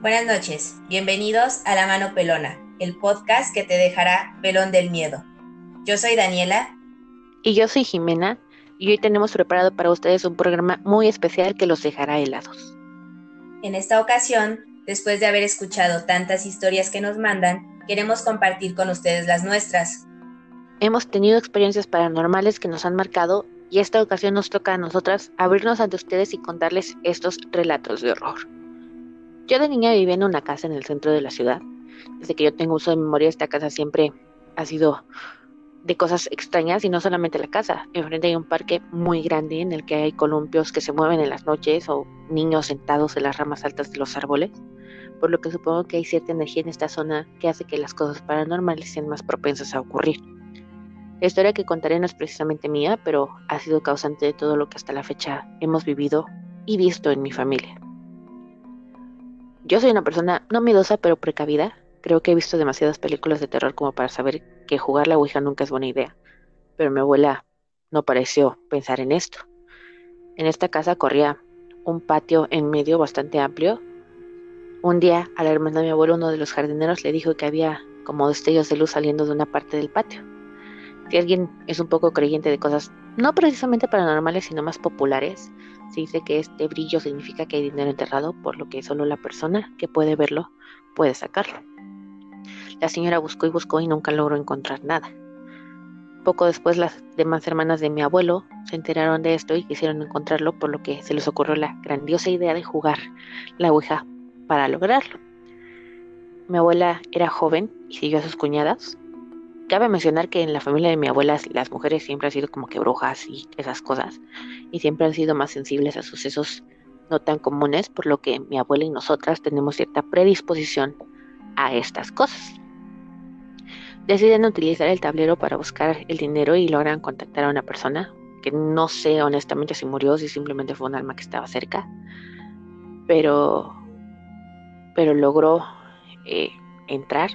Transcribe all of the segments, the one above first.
Buenas noches, bienvenidos a La Mano Pelona, el podcast que te dejará pelón del miedo. Yo soy Daniela. Y yo soy Jimena, y hoy tenemos preparado para ustedes un programa muy especial que los dejará helados. En esta ocasión, después de haber escuchado tantas historias que nos mandan, queremos compartir con ustedes las nuestras. Hemos tenido experiencias paranormales que nos han marcado y esta ocasión nos toca a nosotras abrirnos ante ustedes y contarles estos relatos de horror. Yo de niña vivía en una casa en el centro de la ciudad. Desde que yo tengo uso de memoria, esta casa siempre ha sido de cosas extrañas y no solamente la casa. Enfrente hay un parque muy grande en el que hay columpios que se mueven en las noches o niños sentados en las ramas altas de los árboles, por lo que supongo que hay cierta energía en esta zona que hace que las cosas paranormales sean más propensas a ocurrir. La historia que contaré no es precisamente mía, pero ha sido causante de todo lo que hasta la fecha hemos vivido y visto en mi familia. Yo soy una persona no miedosa, pero precavida. Creo que he visto demasiadas películas de terror como para saber que jugar la Ouija nunca es buena idea. Pero mi abuela no pareció pensar en esto. En esta casa corría un patio en medio bastante amplio. Un día, a la hermana de mi abuelo, uno de los jardineros le dijo que había como destellos de luz saliendo de una parte del patio. Si alguien es un poco creyente de cosas no precisamente paranormales, sino más populares, se dice que este brillo significa que hay dinero enterrado, por lo que solo la persona que puede verlo puede sacarlo. La señora buscó y buscó y nunca logró encontrar nada. Poco después las demás hermanas de mi abuelo se enteraron de esto y quisieron encontrarlo, por lo que se les ocurrió la grandiosa idea de jugar la Ouija para lograrlo. Mi abuela era joven y siguió a sus cuñadas, Cabe mencionar que en la familia de mi abuela las mujeres siempre han sido como que brujas y esas cosas, y siempre han sido más sensibles a sucesos no tan comunes, por lo que mi abuela y nosotras tenemos cierta predisposición a estas cosas. Deciden utilizar el tablero para buscar el dinero y logran contactar a una persona que no sé honestamente si murió, si simplemente fue un alma que estaba cerca, pero, pero logró eh, entrar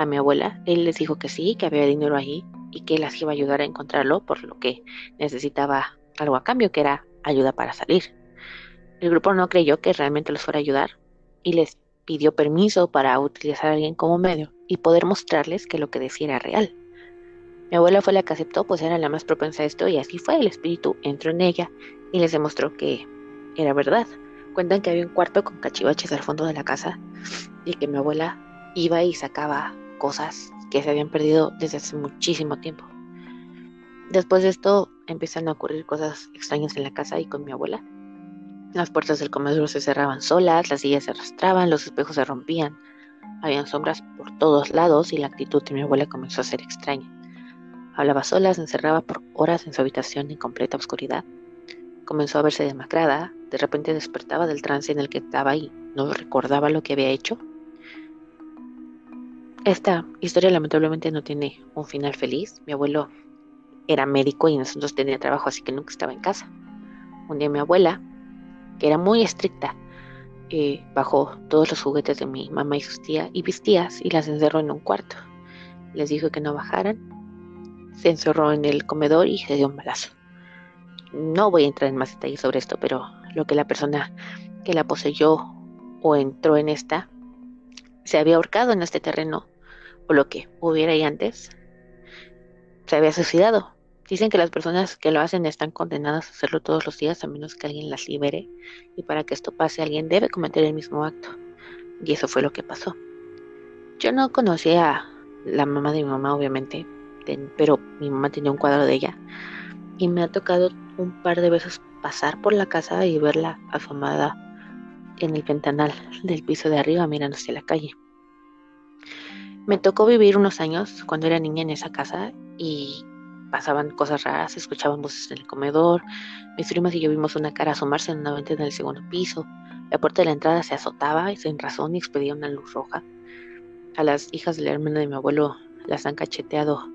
a mi abuela, él les dijo que sí, que había dinero ahí y que las iba a ayudar a encontrarlo, por lo que necesitaba algo a cambio, que era ayuda para salir. El grupo no creyó que realmente los fuera a ayudar y les pidió permiso para utilizar a alguien como medio y poder mostrarles que lo que decía era real. Mi abuela fue la que aceptó, pues era la más propensa a esto y así fue. El espíritu entró en ella y les demostró que era verdad. Cuentan que había un cuarto con cachivaches al fondo de la casa y que mi abuela iba y sacaba cosas que se habían perdido desde hace muchísimo tiempo. Después de esto empiezan a ocurrir cosas extrañas en la casa y con mi abuela. Las puertas del comedor se cerraban solas, las sillas se arrastraban, los espejos se rompían. Habían sombras por todos lados y la actitud de mi abuela comenzó a ser extraña. Hablaba sola, se encerraba por horas en su habitación en completa oscuridad. Comenzó a verse demacrada, de repente despertaba del trance en el que estaba y no recordaba lo que había hecho esta historia lamentablemente no tiene un final feliz. Mi abuelo era médico y nosotros tenía trabajo, así que nunca estaba en casa. Un día mi abuela, que era muy estricta, eh, bajó todos los juguetes de mi mamá y sus tías y mis tías y las encerró en un cuarto. Les dijo que no bajaran. Se encerró en el comedor y se dio un balazo. No voy a entrar en más detalles sobre esto, pero lo que la persona que la poseyó o entró en esta se había ahorcado en este terreno o lo que hubiera ahí antes, se había suicidado. Dicen que las personas que lo hacen están condenadas a hacerlo todos los días a menos que alguien las libere y para que esto pase alguien debe cometer el mismo acto. Y eso fue lo que pasó. Yo no conocía a la mamá de mi mamá, obviamente, pero mi mamá tenía un cuadro de ella y me ha tocado un par de veces pasar por la casa y verla asomada en el ventanal del piso de arriba mirando hacia la calle. Me tocó vivir unos años cuando era niña en esa casa y pasaban cosas raras, escuchaban voces en el comedor, mis primas y yo vimos una cara asomarse en una segundo piso, la puerta de la entrada se azotaba sin razón y expedía una luz roja. A las hijas de la hermana de mi abuelo las han cacheteado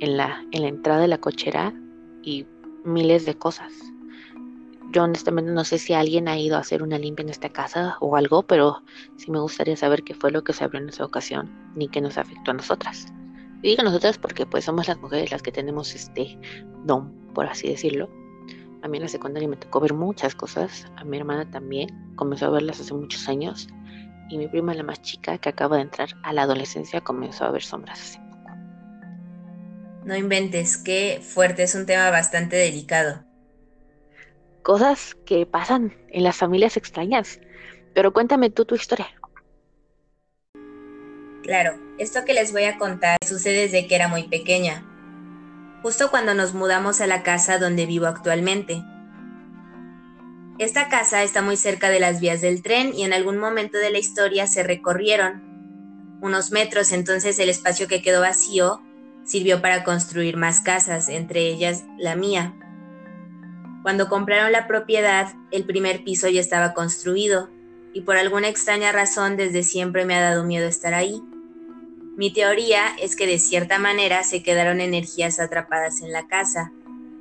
en la, en la entrada de la cochera y miles de cosas. Yo honestamente no sé si alguien ha ido a hacer una limpia en esta casa o algo, pero sí me gustaría saber qué fue lo que se abrió en esa ocasión, ni qué nos afectó a nosotras. Y digo nosotras porque pues somos las mujeres las que tenemos este don, por así decirlo. A mí en la secundaria me tocó ver muchas cosas, a mi hermana también, comenzó a verlas hace muchos años y mi prima la más chica, que acaba de entrar a la adolescencia, comenzó a ver sombras hace poco. No inventes, qué fuerte, es un tema bastante delicado. Cosas que pasan en las familias extrañas. Pero cuéntame tú tu historia. Claro, esto que les voy a contar sucede desde que era muy pequeña, justo cuando nos mudamos a la casa donde vivo actualmente. Esta casa está muy cerca de las vías del tren y en algún momento de la historia se recorrieron unos metros, entonces el espacio que quedó vacío sirvió para construir más casas, entre ellas la mía. Cuando compraron la propiedad, el primer piso ya estaba construido y por alguna extraña razón desde siempre me ha dado miedo estar ahí. Mi teoría es que de cierta manera se quedaron energías atrapadas en la casa,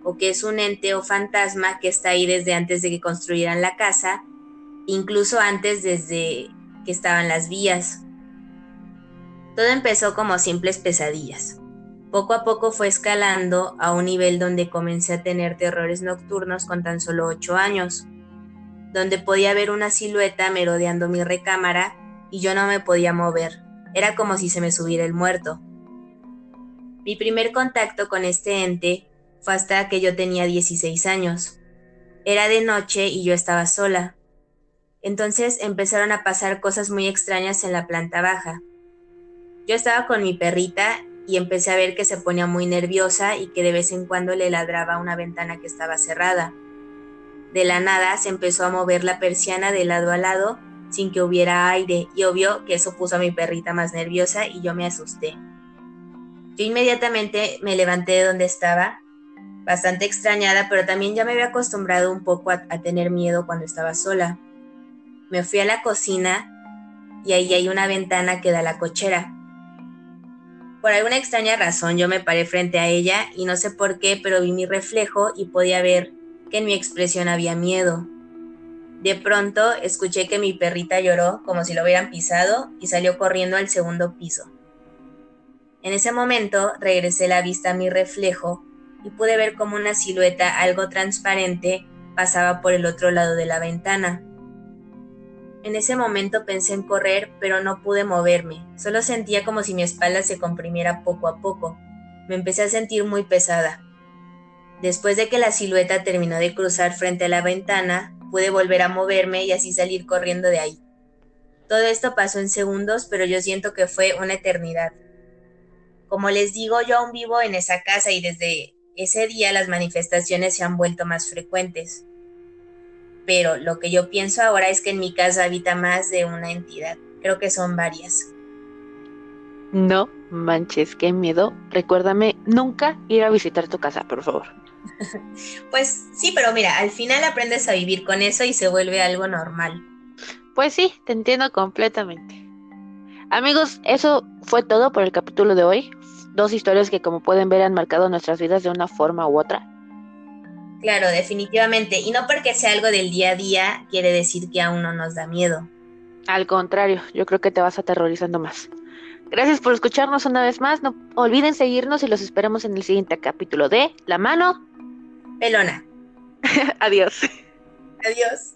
o que es un ente o fantasma que está ahí desde antes de que construyeran la casa, incluso antes desde que estaban las vías. Todo empezó como simples pesadillas. Poco a poco fue escalando a un nivel donde comencé a tener terrores nocturnos con tan solo ocho años, donde podía ver una silueta merodeando mi recámara y yo no me podía mover. Era como si se me subiera el muerto. Mi primer contacto con este ente fue hasta que yo tenía 16 años. Era de noche y yo estaba sola. Entonces empezaron a pasar cosas muy extrañas en la planta baja. Yo estaba con mi perrita y empecé a ver que se ponía muy nerviosa y que de vez en cuando le ladraba una ventana que estaba cerrada. De la nada se empezó a mover la persiana de lado a lado sin que hubiera aire y obvio que eso puso a mi perrita más nerviosa y yo me asusté. Yo inmediatamente me levanté de donde estaba, bastante extrañada, pero también ya me había acostumbrado un poco a, tener miedo cuando estaba sola. Me fui a la cocina y ahí hay una ventana que da a la cochera. Por alguna extraña razón yo me paré frente a ella y no sé por qué, pero vi mi reflejo y podía ver que en mi expresión había miedo. De pronto escuché que mi perrita lloró como si lo hubieran pisado y salió corriendo al segundo piso. En ese momento regresé la vista a mi reflejo y pude ver como una silueta algo transparente pasaba por el otro lado de la ventana. En ese momento pensé en correr, pero no pude moverme. Solo sentía como si mi espalda se comprimiera poco a poco. Me empecé a sentir muy pesada. Después de que la silueta terminó de cruzar frente a la ventana, pude volver a moverme y así salir corriendo de ahí. Todo esto pasó en segundos, pero yo siento que fue una eternidad. Como les digo, yo aún vivo en esa casa y desde ese día las manifestaciones se han vuelto más frecuentes. Pero lo que yo pienso ahora es que en mi casa habita más de una entidad. Creo que son varias. No manches, qué miedo. Recuérdame nunca ir a visitar tu casa, por favor. pues sí, pero mira, al final aprendes a vivir con eso y se vuelve algo normal. Pues sí, te entiendo completamente. Amigos, eso fue todo por el capítulo de hoy. Dos historias que como pueden ver han marcado nuestras vidas de una forma u otra. Claro, definitivamente. Y no porque sea algo del día a día quiere decir que aún no nos da miedo. Al contrario, yo creo que te vas aterrorizando más. Gracias por escucharnos una vez más. No olviden seguirnos y los esperamos en el siguiente capítulo de La mano pelona. Adiós. Adiós.